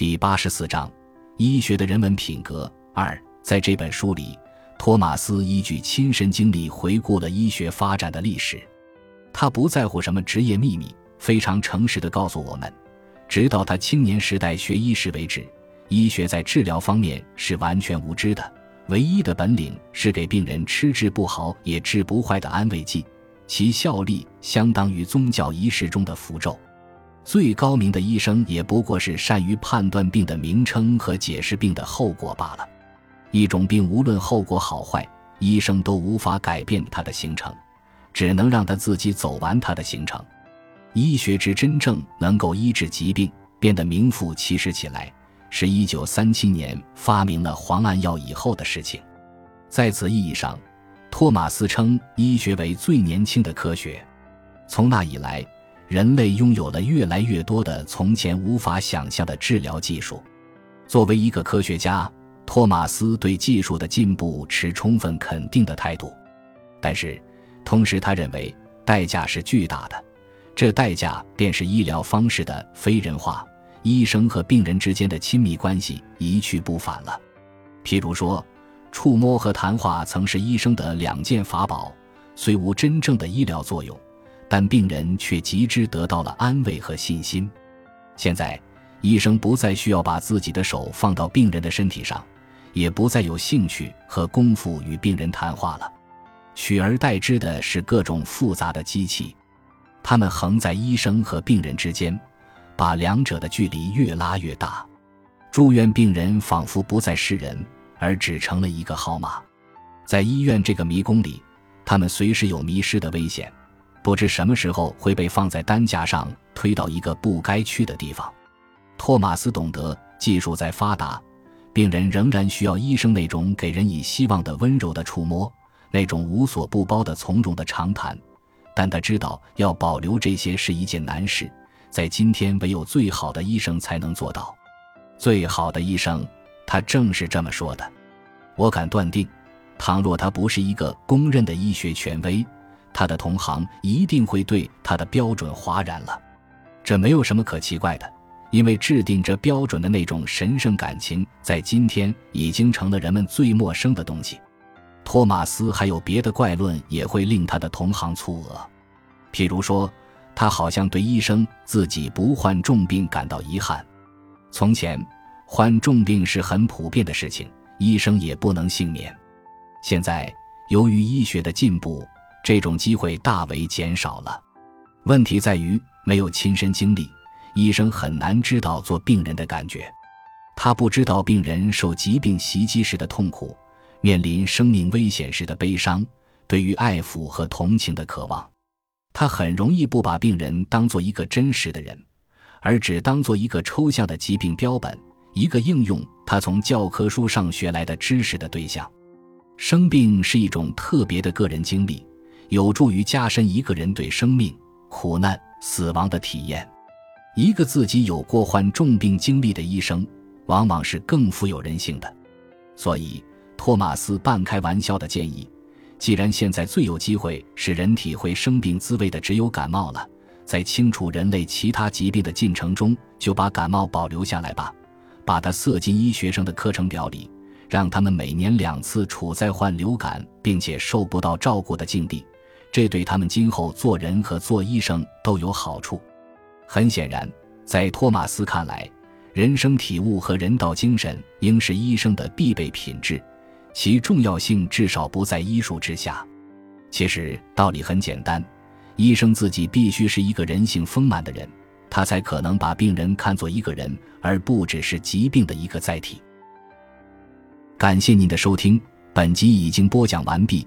第八十四章：医学的人文品格。二，在这本书里，托马斯依据亲身经历回顾了医学发展的历史。他不在乎什么职业秘密，非常诚实地告诉我们，直到他青年时代学医时为止，医学在治疗方面是完全无知的。唯一的本领是给病人吃治不好也治不坏的安慰剂，其效力相当于宗教仪式中的符咒。最高明的医生也不过是善于判断病的名称和解释病的后果罢了。一种病无论后果好坏，医生都无法改变它的形成，只能让他自己走完它的形成。医学之真正能够医治疾病，变得名副其实起来，是一九三七年发明了磺胺药以后的事情。在此意义上，托马斯称医学为最年轻的科学。从那以来。人类拥有了越来越多的从前无法想象的治疗技术。作为一个科学家，托马斯对技术的进步持充分肯定的态度，但是，同时他认为代价是巨大的，这代价便是医疗方式的非人化，医生和病人之间的亲密关系一去不返了。譬如说，触摸和谈话曾是医生的两件法宝，虽无真正的医疗作用。但病人却极之得到了安慰和信心。现在，医生不再需要把自己的手放到病人的身体上，也不再有兴趣和功夫与病人谈话了。取而代之的是各种复杂的机器，它们横在医生和病人之间，把两者的距离越拉越大。住院病人仿佛不再是人，而只成了一个号码。在医院这个迷宫里，他们随时有迷失的危险。不知什么时候会被放在担架上推到一个不该去的地方。托马斯懂得，技术在发达，病人仍然需要医生那种给人以希望的温柔的触摸，那种无所不包的从容的长谈。但他知道，要保留这些是一件难事，在今天唯有最好的医生才能做到。最好的医生，他正是这么说的。我敢断定，倘若他不是一个公认的医学权威。他的同行一定会对他的标准哗然了，这没有什么可奇怪的，因为制定这标准的那种神圣感情，在今天已经成了人们最陌生的东西。托马斯还有别的怪论也会令他的同行蹙额，譬如说，他好像对医生自己不患重病感到遗憾。从前，患重病是很普遍的事情，医生也不能幸免。现在，由于医学的进步，这种机会大为减少了。问题在于没有亲身经历，医生很难知道做病人的感觉。他不知道病人受疾病袭击时的痛苦，面临生命危险时的悲伤，对于爱抚和同情的渴望。他很容易不把病人当做一个真实的人，而只当做一个抽象的疾病标本，一个应用他从教科书上学来的知识的对象。生病是一种特别的个人经历。有助于加深一个人对生命、苦难、死亡的体验。一个自己有过患重病经历的医生，往往是更富有人性的。所以，托马斯半开玩笑的建议：既然现在最有机会使人体会生病滋味的只有感冒了，在清除人类其他疾病的进程中，就把感冒保留下来吧，把它塞进医学生的课程表里，让他们每年两次处在患流感并且受不到照顾的境地。这对他们今后做人和做医生都有好处。很显然，在托马斯看来，人生体悟和人道精神应是医生的必备品质，其重要性至少不在医术之下。其实道理很简单，医生自己必须是一个人性丰满的人，他才可能把病人看作一个人，而不只是疾病的一个载体。感谢您的收听，本集已经播讲完毕。